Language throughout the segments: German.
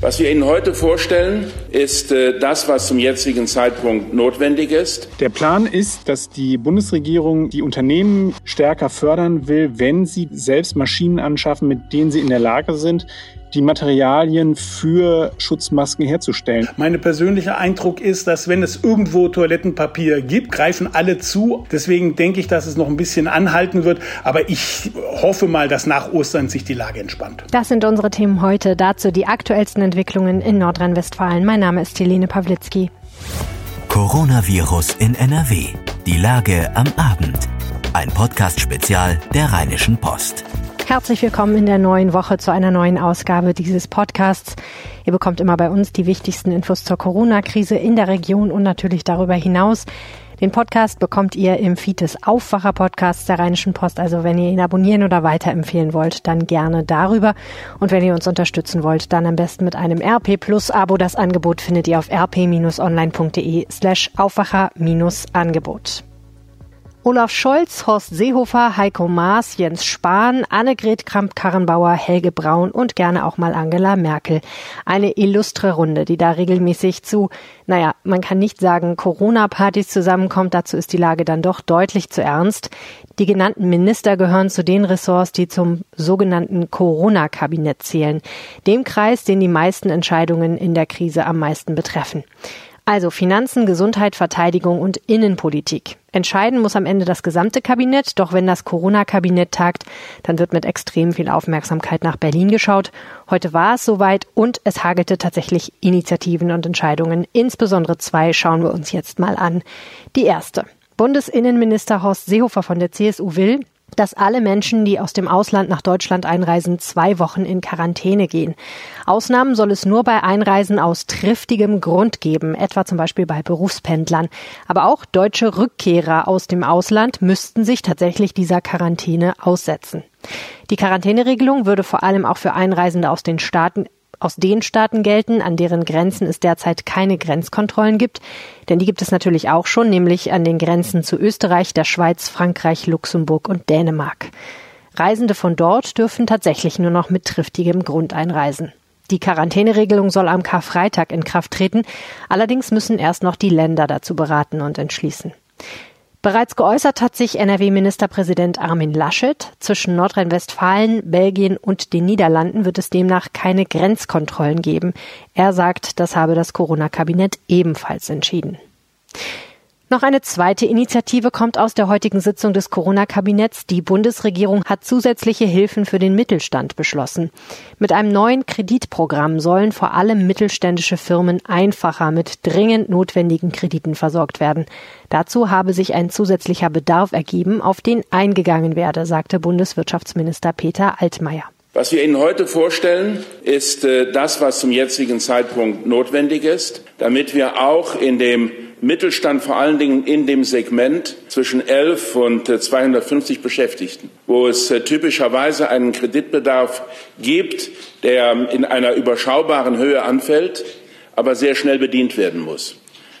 Was wir Ihnen heute vorstellen, ist äh, das, was zum jetzigen Zeitpunkt notwendig ist. Der Plan ist, dass die Bundesregierung die Unternehmen stärker fördern will, wenn sie selbst Maschinen anschaffen, mit denen sie in der Lage sind, die Materialien für Schutzmasken herzustellen. Mein persönlicher Eindruck ist, dass wenn es irgendwo Toilettenpapier gibt, greifen alle zu. Deswegen denke ich, dass es noch ein bisschen anhalten wird. Aber ich hoffe mal, dass nach Ostern sich die Lage entspannt. Das sind unsere Themen heute. Dazu die aktuellsten Entwicklungen in Nordrhein-Westfalen. Mein Name ist Helene Pawlitzki. Coronavirus in NRW. Die Lage am Abend. Ein Podcast-Spezial der Rheinischen Post. Herzlich willkommen in der neuen Woche zu einer neuen Ausgabe dieses Podcasts. Ihr bekommt immer bei uns die wichtigsten Infos zur Corona-Krise in der Region und natürlich darüber hinaus. Den Podcast bekommt ihr im Feed des Aufwacher-Podcasts der Rheinischen Post. Also wenn ihr ihn abonnieren oder weiterempfehlen wollt, dann gerne darüber. Und wenn ihr uns unterstützen wollt, dann am besten mit einem RP Plus Abo. Das Angebot findet ihr auf rp-online.de slash Aufwacher-Angebot. Olaf Scholz, Horst Seehofer, Heiko Maas, Jens Spahn, Annegret Kramp-Karrenbauer, Helge Braun und gerne auch mal Angela Merkel. Eine illustre Runde, die da regelmäßig zu, naja, man kann nicht sagen Corona-Partys zusammenkommt, dazu ist die Lage dann doch deutlich zu ernst. Die genannten Minister gehören zu den Ressorts, die zum sogenannten Corona-Kabinett zählen, dem Kreis, den die meisten Entscheidungen in der Krise am meisten betreffen. Also Finanzen, Gesundheit, Verteidigung und Innenpolitik. Entscheiden muss am Ende das gesamte Kabinett, doch wenn das Corona-Kabinett tagt, dann wird mit extrem viel Aufmerksamkeit nach Berlin geschaut. Heute war es soweit und es hagelte tatsächlich Initiativen und Entscheidungen. Insbesondere zwei schauen wir uns jetzt mal an. Die erste. Bundesinnenminister Horst Seehofer von der CSU will, dass alle Menschen, die aus dem Ausland nach Deutschland einreisen, zwei Wochen in Quarantäne gehen. Ausnahmen soll es nur bei Einreisen aus triftigem Grund geben, etwa zum Beispiel bei Berufspendlern. Aber auch deutsche Rückkehrer aus dem Ausland müssten sich tatsächlich dieser Quarantäne aussetzen. Die Quarantäneregelung würde vor allem auch für Einreisende aus den Staaten aus den Staaten gelten, an deren Grenzen es derzeit keine Grenzkontrollen gibt. Denn die gibt es natürlich auch schon, nämlich an den Grenzen zu Österreich, der Schweiz, Frankreich, Luxemburg und Dänemark. Reisende von dort dürfen tatsächlich nur noch mit triftigem Grund einreisen. Die Quarantäneregelung soll am Karfreitag in Kraft treten. Allerdings müssen erst noch die Länder dazu beraten und entschließen. Bereits geäußert hat sich NRW-Ministerpräsident Armin Laschet. Zwischen Nordrhein-Westfalen, Belgien und den Niederlanden wird es demnach keine Grenzkontrollen geben. Er sagt, das habe das Corona-Kabinett ebenfalls entschieden. Noch eine zweite Initiative kommt aus der heutigen Sitzung des Corona-Kabinetts. Die Bundesregierung hat zusätzliche Hilfen für den Mittelstand beschlossen. Mit einem neuen Kreditprogramm sollen vor allem mittelständische Firmen einfacher mit dringend notwendigen Krediten versorgt werden. Dazu habe sich ein zusätzlicher Bedarf ergeben, auf den eingegangen werde, sagte Bundeswirtschaftsminister Peter Altmaier. Was wir Ihnen heute vorstellen, ist äh, das, was zum jetzigen Zeitpunkt notwendig ist, damit wir auch in dem Mittelstand vor allen Dingen in dem Segment zwischen 11 und 250 äh, Beschäftigten, wo es äh, typischerweise einen Kreditbedarf gibt, der in einer überschaubaren Höhe anfällt, aber sehr schnell bedient werden muss.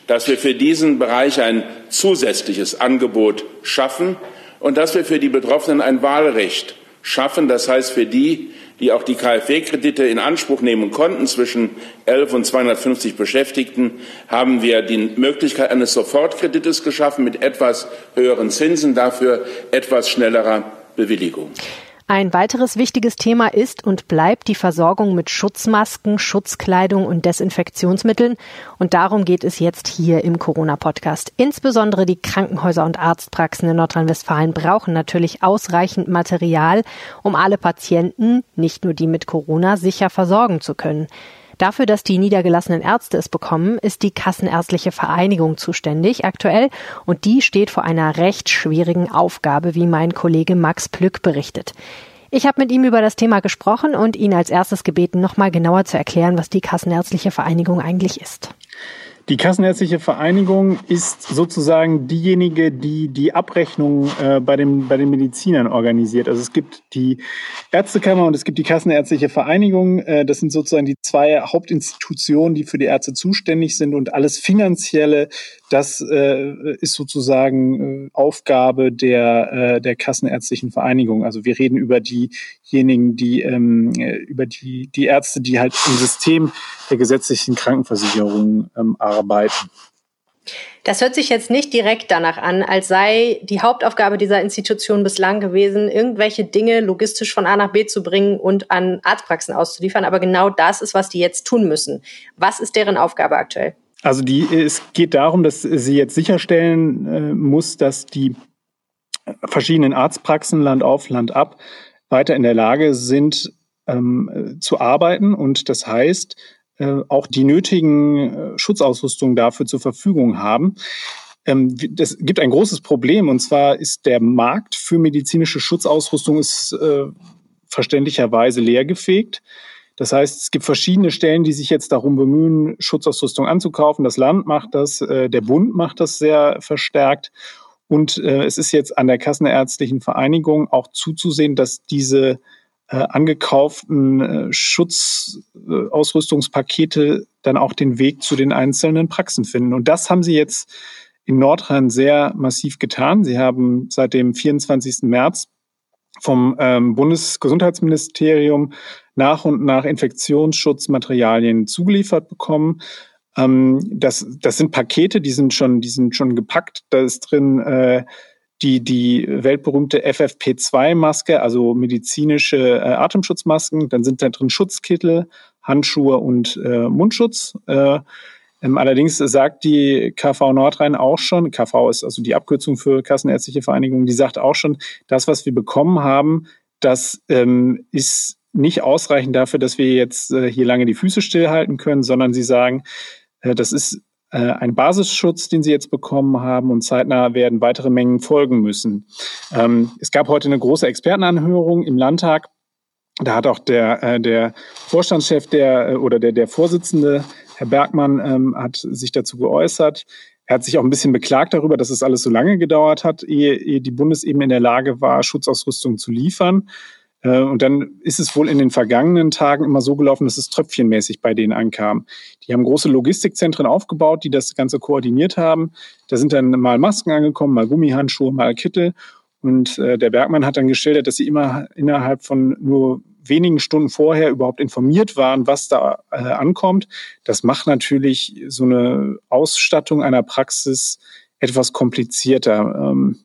Dass wir für diesen Bereich ein zusätzliches Angebot schaffen und dass wir für die Betroffenen ein Wahlrecht schaffen. Das heißt, für die, die auch die KfW-Kredite in Anspruch nehmen konnten, zwischen 11 und 250 Beschäftigten, haben wir die Möglichkeit eines Sofortkredites geschaffen mit etwas höheren Zinsen, dafür etwas schnellerer Bewilligung. Ein weiteres wichtiges Thema ist und bleibt die Versorgung mit Schutzmasken, Schutzkleidung und Desinfektionsmitteln. Und darum geht es jetzt hier im Corona-Podcast. Insbesondere die Krankenhäuser und Arztpraxen in Nordrhein-Westfalen brauchen natürlich ausreichend Material, um alle Patienten, nicht nur die mit Corona, sicher versorgen zu können. Dafür, dass die niedergelassenen Ärzte es bekommen, ist die Kassenärztliche Vereinigung zuständig aktuell und die steht vor einer recht schwierigen Aufgabe, wie mein Kollege Max Plück berichtet. Ich habe mit ihm über das Thema gesprochen und ihn als erstes gebeten, nochmal genauer zu erklären, was die Kassenärztliche Vereinigung eigentlich ist. Die Kassenärztliche Vereinigung ist sozusagen diejenige, die die Abrechnung äh, bei, dem, bei den Medizinern organisiert. Also es gibt die Ärztekammer und es gibt die Kassenärztliche Vereinigung. Äh, das sind sozusagen die zwei Hauptinstitutionen, die für die Ärzte zuständig sind und alles Finanzielle, das äh, ist sozusagen äh, Aufgabe der, äh, der Kassenärztlichen Vereinigung. Also wir reden über diejenigen, die ähm, über die, die Ärzte, die halt im System der gesetzlichen Krankenversicherung ähm, arbeiten. Das hört sich jetzt nicht direkt danach an, als sei die Hauptaufgabe dieser Institution bislang gewesen, irgendwelche Dinge logistisch von A nach B zu bringen und an Arztpraxen auszuliefern. Aber genau das ist, was die jetzt tun müssen. Was ist deren Aufgabe aktuell? Also die, es geht darum, dass sie jetzt sicherstellen äh, muss, dass die verschiedenen Arztpraxen Land auf, Land ab weiter in der Lage sind ähm, zu arbeiten. Und das heißt, äh, auch die nötigen äh, Schutzausrüstungen dafür zur Verfügung haben. Ähm, es gibt ein großes Problem und zwar ist der Markt für medizinische Schutzausrüstung ist äh, verständlicherweise leergefegt. Das heißt, es gibt verschiedene Stellen, die sich jetzt darum bemühen, Schutzausrüstung anzukaufen. Das Land macht das, äh, der Bund macht das sehr verstärkt. Und es ist jetzt an der Kassenärztlichen Vereinigung auch zuzusehen, dass diese äh, angekauften äh, Schutzausrüstungspakete dann auch den Weg zu den einzelnen Praxen finden. Und das haben sie jetzt in Nordrhein sehr massiv getan. Sie haben seit dem 24. März vom ähm, Bundesgesundheitsministerium nach und nach Infektionsschutzmaterialien zugeliefert bekommen. Ähm, das, das sind Pakete, die sind schon, die sind schon gepackt. Da ist drin äh, die, die weltberühmte FFP2-Maske, also medizinische äh, Atemschutzmasken. Dann sind da drin Schutzkittel, Handschuhe und äh, Mundschutz. Äh, ähm, allerdings sagt die KV Nordrhein auch schon, KV ist also die Abkürzung für Kassenärztliche Vereinigung, die sagt auch schon, das, was wir bekommen haben, das ähm, ist nicht ausreichend dafür, dass wir jetzt äh, hier lange die Füße stillhalten können, sondern sie sagen, äh, das ist ein Basisschutz, den sie jetzt bekommen haben und zeitnah werden weitere Mengen folgen müssen. Ähm, es gab heute eine große Expertenanhörung im Landtag. Da hat auch der, äh, der Vorstandschef der, äh, oder der, der Vorsitzende, Herr Bergmann, ähm, hat sich dazu geäußert. Er hat sich auch ein bisschen beklagt darüber, dass es alles so lange gedauert hat, ehe, ehe die Bundesebene in der Lage war, Schutzausrüstung zu liefern. Äh, und dann ist es wohl in den vergangenen Tagen immer so gelaufen, dass es tröpfchenmäßig bei denen ankam. Die haben große Logistikzentren aufgebaut, die das Ganze koordiniert haben. Da sind dann mal Masken angekommen, mal Gummihandschuhe, mal Kittel. Und äh, der Bergmann hat dann geschildert, dass sie immer innerhalb von nur wenigen Stunden vorher überhaupt informiert waren, was da äh, ankommt. Das macht natürlich so eine Ausstattung einer Praxis etwas komplizierter. Ähm,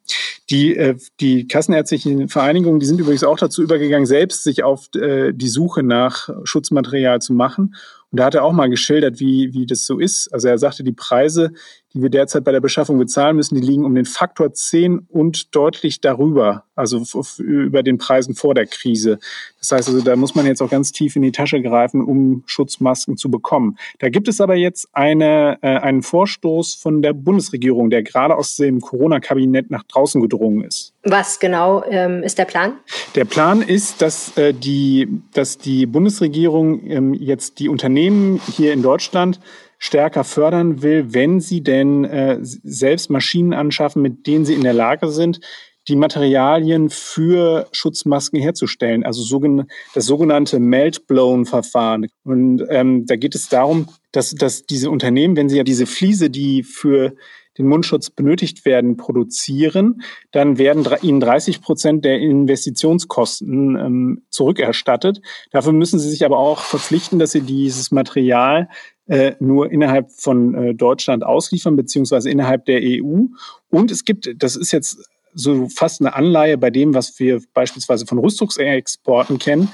die, äh, die kassenärztlichen Vereinigungen, die sind übrigens auch dazu übergegangen, selbst sich auf äh, die Suche nach Schutzmaterial zu machen. Und da hat er auch mal geschildert, wie, wie das so ist. Also er sagte, die Preise, die wir derzeit bei der Beschaffung bezahlen müssen, die liegen um den Faktor 10 und deutlich darüber, also über den Preisen vor der Krise. Das heißt also, da muss man jetzt auch ganz tief in die Tasche greifen, um Schutzmasken zu bekommen. Da gibt es aber jetzt eine, äh, einen Vorstoß von der Bundesregierung, der gerade aus dem Corona-Kabinett nach draußen gedrungen ist. Was genau ähm, ist der Plan? Der Plan ist, dass, äh, die, dass die Bundesregierung ähm, jetzt die Unternehmen hier in Deutschland stärker fördern will, wenn sie denn äh, selbst Maschinen anschaffen, mit denen sie in der Lage sind, die Materialien für Schutzmasken herzustellen, also sogen das sogenannte Melt-Blown-Verfahren. Und ähm, da geht es darum, dass, dass diese Unternehmen, wenn sie ja diese Fliese, die für den Mundschutz benötigt werden, produzieren, dann werden ihnen 30 Prozent der Investitionskosten ähm, zurückerstattet. Dafür müssen sie sich aber auch verpflichten, dass sie dieses Material äh, nur innerhalb von äh, Deutschland ausliefern, beziehungsweise innerhalb der EU. Und es gibt, das ist jetzt so fast eine Anleihe bei dem, was wir beispielsweise von Rüstungsexporten kennen.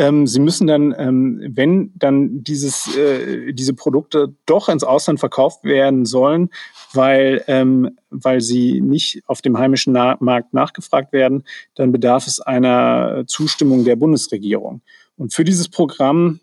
Ähm, sie müssen dann, ähm, wenn dann dieses, äh, diese Produkte doch ins Ausland verkauft werden sollen, weil, ähm, weil sie nicht auf dem heimischen Na Markt nachgefragt werden, dann bedarf es einer Zustimmung der Bundesregierung. Und für dieses Programm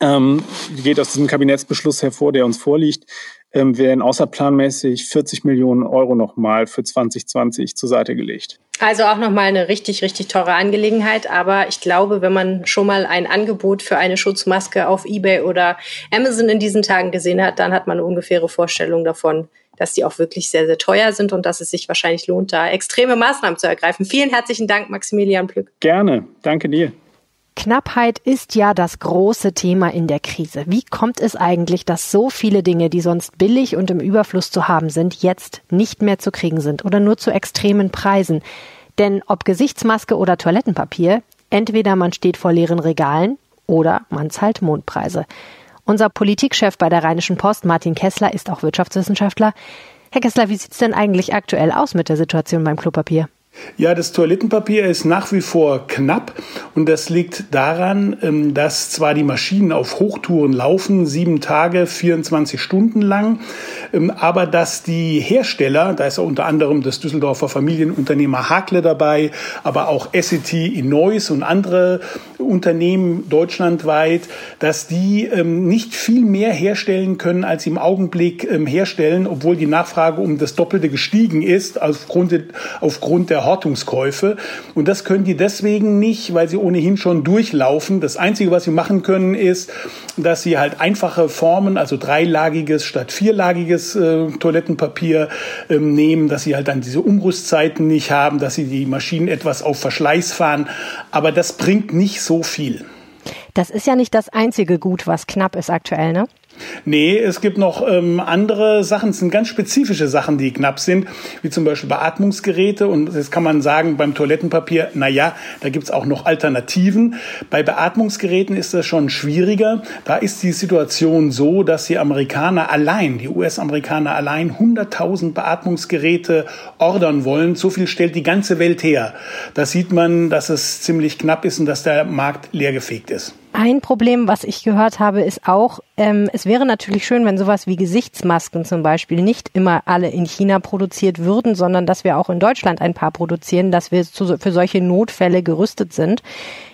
ähm, geht aus diesem Kabinettsbeschluss hervor, der uns vorliegt, ähm, werden außerplanmäßig 40 Millionen Euro nochmal für 2020 zur Seite gelegt. Also auch nochmal eine richtig, richtig teure Angelegenheit. Aber ich glaube, wenn man schon mal ein Angebot für eine Schutzmaske auf eBay oder Amazon in diesen Tagen gesehen hat, dann hat man eine ungefähre Vorstellung davon, dass die auch wirklich sehr, sehr teuer sind und dass es sich wahrscheinlich lohnt, da extreme Maßnahmen zu ergreifen. Vielen herzlichen Dank, Maximilian Plück. Gerne. Danke dir. Knappheit ist ja das große Thema in der Krise. Wie kommt es eigentlich, dass so viele Dinge, die sonst billig und im Überfluss zu haben sind, jetzt nicht mehr zu kriegen sind oder nur zu extremen Preisen? Denn ob Gesichtsmaske oder Toilettenpapier, entweder man steht vor leeren Regalen oder man zahlt Mondpreise. Unser Politikchef bei der Rheinischen Post, Martin Kessler, ist auch Wirtschaftswissenschaftler. Herr Kessler, wie sieht's denn eigentlich aktuell aus mit der Situation beim Klopapier? Ja, das Toilettenpapier ist nach wie vor knapp und das liegt daran, ähm, dass zwar die Maschinen auf Hochtouren laufen, sieben Tage, 24 Stunden lang, ähm, aber dass die Hersteller, da ist auch unter anderem das Düsseldorfer Familienunternehmer Hakle dabei, aber auch SET in Neuss und andere Unternehmen deutschlandweit, dass die ähm, nicht viel mehr herstellen können, als sie im Augenblick herstellen, obwohl die Nachfrage um das Doppelte gestiegen ist, aufgrund der Hortungskäufe. Und das können die deswegen nicht, weil sie ohnehin schon durchlaufen. Das Einzige, was sie machen können, ist, dass sie halt einfache Formen, also dreilagiges statt vierlagiges äh, Toilettenpapier äh, nehmen, dass sie halt dann diese Umrüstzeiten nicht haben, dass sie die Maschinen etwas auf Verschleiß fahren. Aber das bringt nicht so viel. Das ist ja nicht das einzige Gut, was knapp ist aktuell, ne? Nee, es gibt noch ähm, andere Sachen, es sind ganz spezifische Sachen, die knapp sind, wie zum Beispiel Beatmungsgeräte. Und jetzt kann man sagen, beim Toilettenpapier, na ja, da gibt's auch noch Alternativen. Bei Beatmungsgeräten ist das schon schwieriger. Da ist die Situation so, dass die Amerikaner allein, die US-Amerikaner allein 100.000 Beatmungsgeräte ordern wollen. So viel stellt die ganze Welt her. Da sieht man, dass es ziemlich knapp ist und dass der Markt leergefegt ist. Ein Problem, was ich gehört habe, ist auch, ähm, es wäre natürlich schön, wenn sowas wie Gesichtsmasken zum Beispiel nicht immer alle in China produziert würden, sondern dass wir auch in Deutschland ein paar produzieren, dass wir zu, für solche Notfälle gerüstet sind.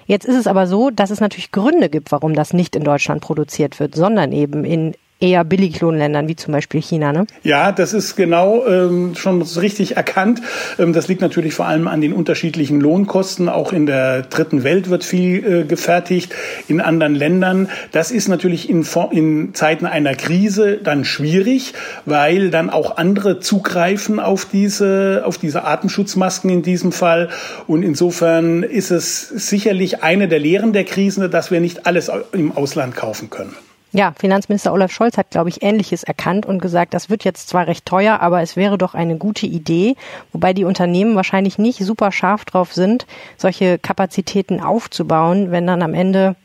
Jetzt ist es aber so, dass es natürlich Gründe gibt, warum das nicht in Deutschland produziert wird, sondern eben in eher Billiglohnländern wie zum Beispiel China. Ne? Ja, das ist genau ähm, schon richtig erkannt. Ähm, das liegt natürlich vor allem an den unterschiedlichen Lohnkosten. Auch in der dritten Welt wird viel äh, gefertigt, in anderen Ländern. Das ist natürlich in, in Zeiten einer Krise dann schwierig, weil dann auch andere zugreifen auf diese, auf diese Atemschutzmasken in diesem Fall. Und insofern ist es sicherlich eine der Lehren der Krise, dass wir nicht alles im Ausland kaufen können. Ja, Finanzminister Olaf Scholz hat, glaube ich, Ähnliches erkannt und gesagt, das wird jetzt zwar recht teuer, aber es wäre doch eine gute Idee, wobei die Unternehmen wahrscheinlich nicht super scharf drauf sind, solche Kapazitäten aufzubauen, wenn dann am Ende,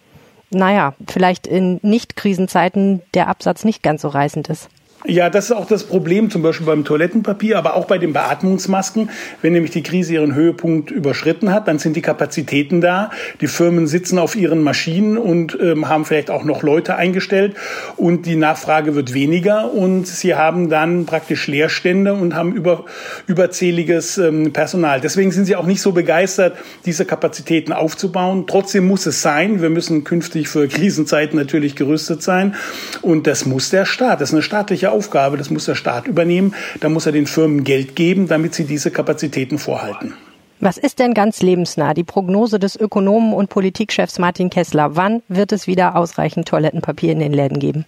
naja, vielleicht in Nicht-Krisenzeiten der Absatz nicht ganz so reißend ist. Ja, das ist auch das Problem, zum Beispiel beim Toilettenpapier, aber auch bei den Beatmungsmasken. Wenn nämlich die Krise ihren Höhepunkt überschritten hat, dann sind die Kapazitäten da. Die Firmen sitzen auf ihren Maschinen und ähm, haben vielleicht auch noch Leute eingestellt und die Nachfrage wird weniger und sie haben dann praktisch Leerstände und haben über, überzähliges ähm, Personal. Deswegen sind sie auch nicht so begeistert, diese Kapazitäten aufzubauen. Trotzdem muss es sein. Wir müssen künftig für Krisenzeiten natürlich gerüstet sein und das muss der Staat. Das ist eine staatliche Aufgabe, das muss der Staat übernehmen. Da muss er den Firmen Geld geben, damit sie diese Kapazitäten vorhalten. Was ist denn ganz lebensnah? Die Prognose des Ökonomen und Politikchefs Martin Kessler. Wann wird es wieder ausreichend Toilettenpapier in den Läden geben?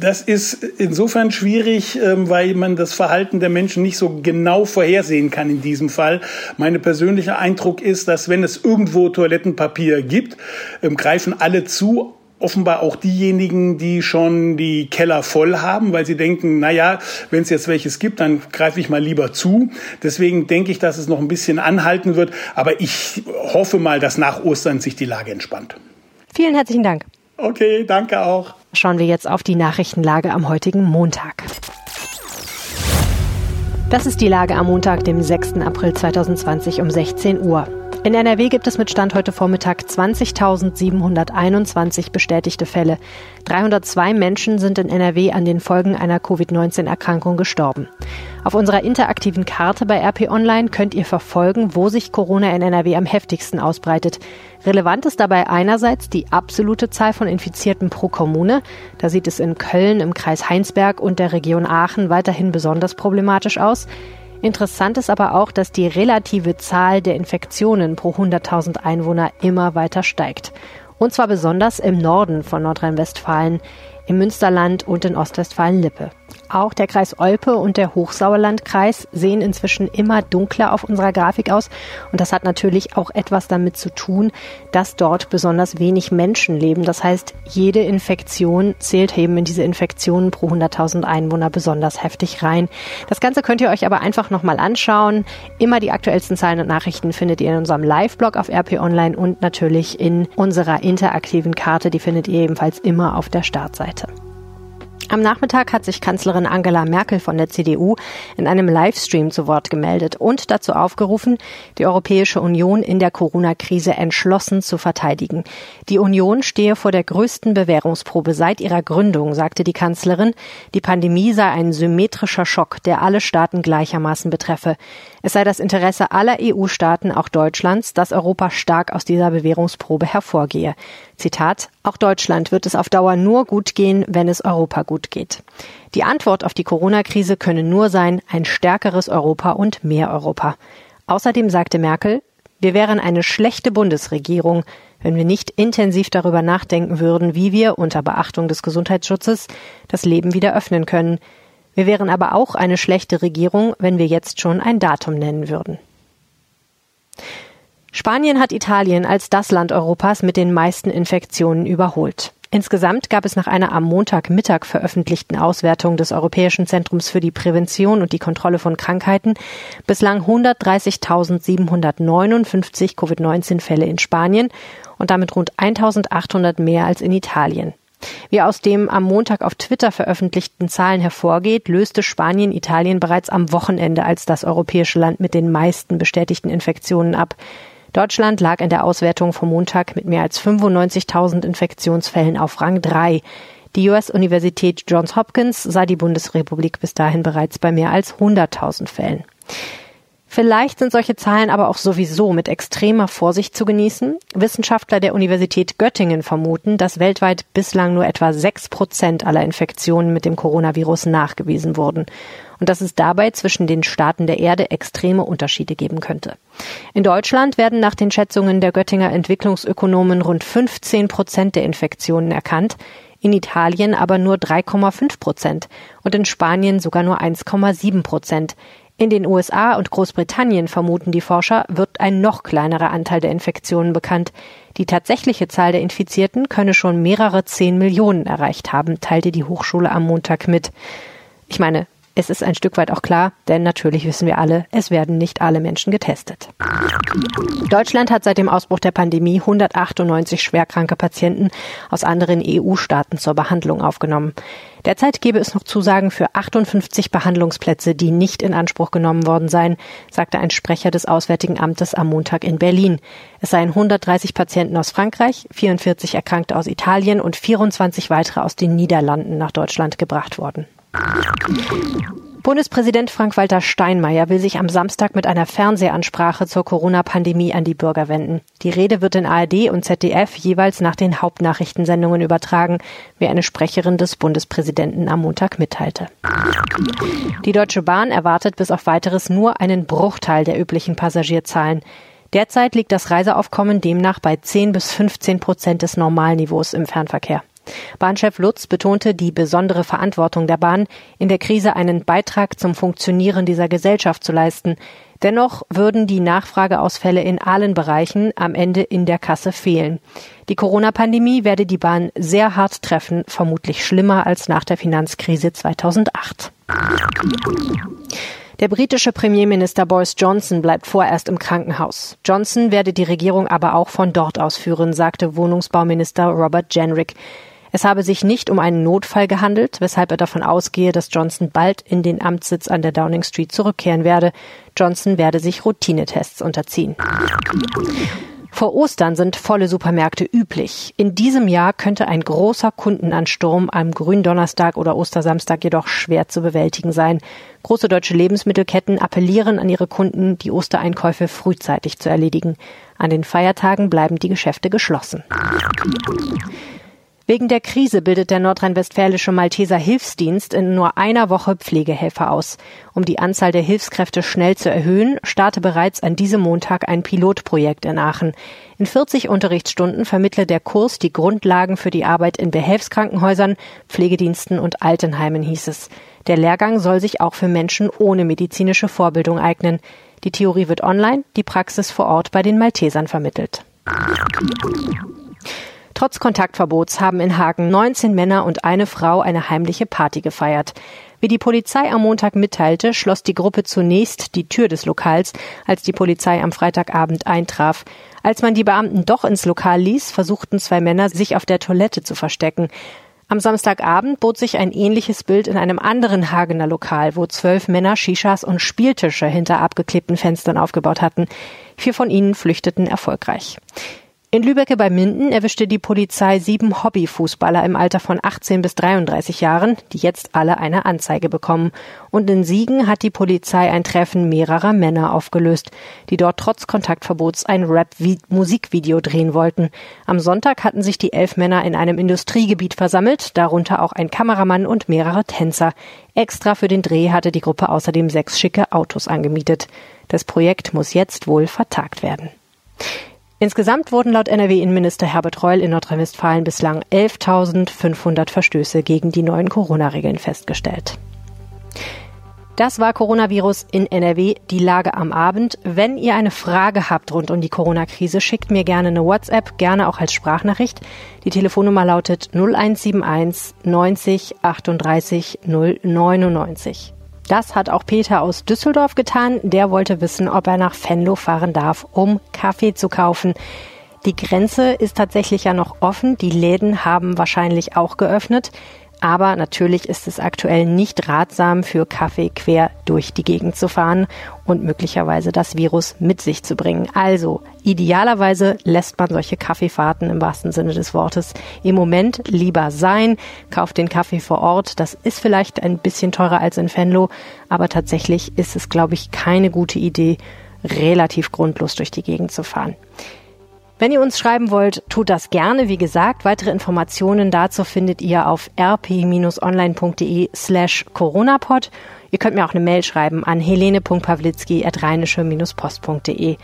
Das ist insofern schwierig, ähm, weil man das Verhalten der Menschen nicht so genau vorhersehen kann in diesem Fall. Mein persönlicher Eindruck ist, dass wenn es irgendwo Toilettenpapier gibt, ähm, greifen alle zu, offenbar auch diejenigen, die schon die Keller voll haben, weil sie denken, na ja, wenn es jetzt welches gibt, dann greife ich mal lieber zu. Deswegen denke ich, dass es noch ein bisschen anhalten wird. Aber ich hoffe mal, dass nach Ostern sich die Lage entspannt. Vielen herzlichen Dank. Okay, danke auch. Schauen wir jetzt auf die Nachrichtenlage am heutigen Montag. Das ist die Lage am Montag, dem 6. April 2020 um 16 Uhr. In NRW gibt es mit Stand heute Vormittag 20.721 bestätigte Fälle. 302 Menschen sind in NRW an den Folgen einer Covid-19-Erkrankung gestorben. Auf unserer interaktiven Karte bei RP Online könnt ihr verfolgen, wo sich Corona in NRW am heftigsten ausbreitet. Relevant ist dabei einerseits die absolute Zahl von Infizierten pro Kommune. Da sieht es in Köln, im Kreis Heinsberg und der Region Aachen weiterhin besonders problematisch aus. Interessant ist aber auch, dass die relative Zahl der Infektionen pro 100.000 Einwohner immer weiter steigt. Und zwar besonders im Norden von Nordrhein-Westfalen, im Münsterland und in Ostwestfalen-Lippe. Auch der Kreis Olpe und der Hochsauerlandkreis sehen inzwischen immer dunkler auf unserer Grafik aus. Und das hat natürlich auch etwas damit zu tun, dass dort besonders wenig Menschen leben. Das heißt, jede Infektion zählt eben in diese Infektionen pro 100.000 Einwohner besonders heftig rein. Das Ganze könnt ihr euch aber einfach nochmal anschauen. Immer die aktuellsten Zahlen und Nachrichten findet ihr in unserem Live-Blog auf RP Online und natürlich in unserer interaktiven Karte. Die findet ihr ebenfalls immer auf der Startseite. Am Nachmittag hat sich Kanzlerin Angela Merkel von der CDU in einem Livestream zu Wort gemeldet und dazu aufgerufen, die Europäische Union in der Corona-Krise entschlossen zu verteidigen. Die Union stehe vor der größten Bewährungsprobe seit ihrer Gründung, sagte die Kanzlerin. Die Pandemie sei ein symmetrischer Schock, der alle Staaten gleichermaßen betreffe. Es sei das Interesse aller EU-Staaten, auch Deutschlands, dass Europa stark aus dieser Bewährungsprobe hervorgehe. Zitat, auch Deutschland wird es auf Dauer nur gut gehen, wenn es Europa gut geht. Die Antwort auf die Corona-Krise könne nur sein, ein stärkeres Europa und mehr Europa. Außerdem sagte Merkel, wir wären eine schlechte Bundesregierung, wenn wir nicht intensiv darüber nachdenken würden, wie wir unter Beachtung des Gesundheitsschutzes das Leben wieder öffnen können. Wir wären aber auch eine schlechte Regierung, wenn wir jetzt schon ein Datum nennen würden. Spanien hat Italien als das Land Europas mit den meisten Infektionen überholt. Insgesamt gab es nach einer am Montagmittag veröffentlichten Auswertung des Europäischen Zentrums für die Prävention und die Kontrolle von Krankheiten bislang 130.759 Covid-19-Fälle in Spanien und damit rund 1.800 mehr als in Italien. Wie aus dem am Montag auf Twitter veröffentlichten Zahlen hervorgeht, löste Spanien Italien bereits am Wochenende als das europäische Land mit den meisten bestätigten Infektionen ab. Deutschland lag in der Auswertung vom Montag mit mehr als 95.000 Infektionsfällen auf Rang 3. Die US-Universität Johns Hopkins sah die Bundesrepublik bis dahin bereits bei mehr als 100.000 Fällen. Vielleicht sind solche Zahlen aber auch sowieso mit extremer Vorsicht zu genießen. Wissenschaftler der Universität Göttingen vermuten, dass weltweit bislang nur etwa sechs Prozent aller Infektionen mit dem Coronavirus nachgewiesen wurden und dass es dabei zwischen den Staaten der Erde extreme Unterschiede geben könnte. In Deutschland werden nach den Schätzungen der Göttinger Entwicklungsökonomen rund 15 Prozent der Infektionen erkannt, in Italien aber nur 3,5 Prozent und in Spanien sogar nur 1,7 Prozent. In den USA und Großbritannien vermuten die Forscher, wird ein noch kleinerer Anteil der Infektionen bekannt. Die tatsächliche Zahl der Infizierten könne schon mehrere zehn Millionen erreicht haben, teilte die Hochschule am Montag mit. Ich meine, es ist ein Stück weit auch klar, denn natürlich wissen wir alle, es werden nicht alle Menschen getestet. Deutschland hat seit dem Ausbruch der Pandemie 198 schwerkranke Patienten aus anderen EU-Staaten zur Behandlung aufgenommen. Derzeit gebe es noch Zusagen für 58 Behandlungsplätze, die nicht in Anspruch genommen worden seien, sagte ein Sprecher des Auswärtigen Amtes am Montag in Berlin. Es seien 130 Patienten aus Frankreich, 44 Erkrankte aus Italien und 24 weitere aus den Niederlanden nach Deutschland gebracht worden. Bundespräsident Frank-Walter Steinmeier will sich am Samstag mit einer Fernsehansprache zur Corona-Pandemie an die Bürger wenden. Die Rede wird in ARD und ZDF jeweils nach den Hauptnachrichtensendungen übertragen, wie eine Sprecherin des Bundespräsidenten am Montag mitteilte. Die Deutsche Bahn erwartet bis auf weiteres nur einen Bruchteil der üblichen Passagierzahlen. Derzeit liegt das Reiseaufkommen demnach bei 10 bis 15 Prozent des Normalniveaus im Fernverkehr. Bahnchef Lutz betonte die besondere Verantwortung der Bahn, in der Krise einen Beitrag zum Funktionieren dieser Gesellschaft zu leisten. Dennoch würden die Nachfrageausfälle in allen Bereichen am Ende in der Kasse fehlen. Die Corona-Pandemie werde die Bahn sehr hart treffen, vermutlich schlimmer als nach der Finanzkrise 2008. Der britische Premierminister Boris Johnson bleibt vorerst im Krankenhaus. Johnson werde die Regierung aber auch von dort aus führen, sagte Wohnungsbauminister Robert Jenrick. Es habe sich nicht um einen Notfall gehandelt, weshalb er davon ausgehe, dass Johnson bald in den Amtssitz an der Downing Street zurückkehren werde. Johnson werde sich Routinetests unterziehen. Vor Ostern sind volle Supermärkte üblich. In diesem Jahr könnte ein großer Kundenansturm am Gründonnerstag oder Ostersamstag jedoch schwer zu bewältigen sein. Große deutsche Lebensmittelketten appellieren an ihre Kunden, die Ostereinkäufe frühzeitig zu erledigen. An den Feiertagen bleiben die Geschäfte geschlossen. Wegen der Krise bildet der nordrhein-westfälische Malteser Hilfsdienst in nur einer Woche Pflegehelfer aus. Um die Anzahl der Hilfskräfte schnell zu erhöhen, starte bereits an diesem Montag ein Pilotprojekt in Aachen. In 40 Unterrichtsstunden vermittle der Kurs die Grundlagen für die Arbeit in Behelfskrankenhäusern, Pflegediensten und Altenheimen, hieß es. Der Lehrgang soll sich auch für Menschen ohne medizinische Vorbildung eignen. Die Theorie wird online, die Praxis vor Ort bei den Maltesern vermittelt. Trotz Kontaktverbots haben in Hagen 19 Männer und eine Frau eine heimliche Party gefeiert. Wie die Polizei am Montag mitteilte, schloss die Gruppe zunächst die Tür des Lokals, als die Polizei am Freitagabend eintraf. Als man die Beamten doch ins Lokal ließ, versuchten zwei Männer, sich auf der Toilette zu verstecken. Am Samstagabend bot sich ein ähnliches Bild in einem anderen Hagener Lokal, wo zwölf Männer Shishas und Spieltische hinter abgeklebten Fenstern aufgebaut hatten. Vier von ihnen flüchteten erfolgreich. In Lübecke bei Minden erwischte die Polizei sieben Hobbyfußballer im Alter von 18 bis 33 Jahren, die jetzt alle eine Anzeige bekommen. Und in Siegen hat die Polizei ein Treffen mehrerer Männer aufgelöst, die dort trotz Kontaktverbots ein Rap-Musikvideo drehen wollten. Am Sonntag hatten sich die elf Männer in einem Industriegebiet versammelt, darunter auch ein Kameramann und mehrere Tänzer. Extra für den Dreh hatte die Gruppe außerdem sechs schicke Autos angemietet. Das Projekt muss jetzt wohl vertagt werden. Insgesamt wurden laut NRW-Innenminister Herbert Reul in Nordrhein-Westfalen bislang 11.500 Verstöße gegen die neuen Corona-Regeln festgestellt. Das war Coronavirus in NRW, die Lage am Abend. Wenn ihr eine Frage habt rund um die Corona-Krise, schickt mir gerne eine WhatsApp, gerne auch als Sprachnachricht. Die Telefonnummer lautet 0171 90 38 099. Das hat auch Peter aus Düsseldorf getan. Der wollte wissen, ob er nach Venlo fahren darf, um Kaffee zu kaufen. Die Grenze ist tatsächlich ja noch offen. Die Läden haben wahrscheinlich auch geöffnet. Aber natürlich ist es aktuell nicht ratsam, für Kaffee quer durch die Gegend zu fahren und möglicherweise das Virus mit sich zu bringen. Also idealerweise lässt man solche Kaffeefahrten im wahrsten Sinne des Wortes im Moment lieber sein. Kauft den Kaffee vor Ort. Das ist vielleicht ein bisschen teurer als in Venlo, aber tatsächlich ist es, glaube ich, keine gute Idee, relativ grundlos durch die Gegend zu fahren. Wenn ihr uns schreiben wollt, tut das gerne. Wie gesagt, weitere Informationen dazu findet ihr auf rp-online.de slash coronapod. Ihr könnt mir auch eine Mail schreiben an helene.pawlitzki.rheinische-post.de.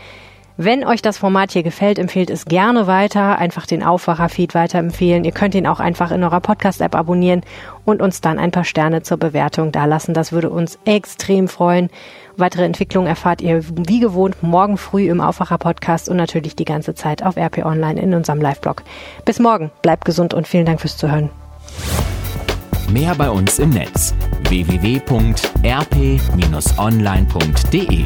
Wenn euch das Format hier gefällt, empfehlt es gerne weiter. Einfach den Aufwacher-Feed weiterempfehlen. Ihr könnt ihn auch einfach in eurer Podcast-App abonnieren und uns dann ein paar Sterne zur Bewertung dalassen. Das würde uns extrem freuen. Weitere Entwicklungen erfahrt ihr wie gewohnt morgen früh im Aufwacher-Podcast und natürlich die ganze Zeit auf RP Online in unserem Live-Blog. Bis morgen. Bleibt gesund und vielen Dank fürs Zuhören. Mehr bei uns im Netz www.rp-online.de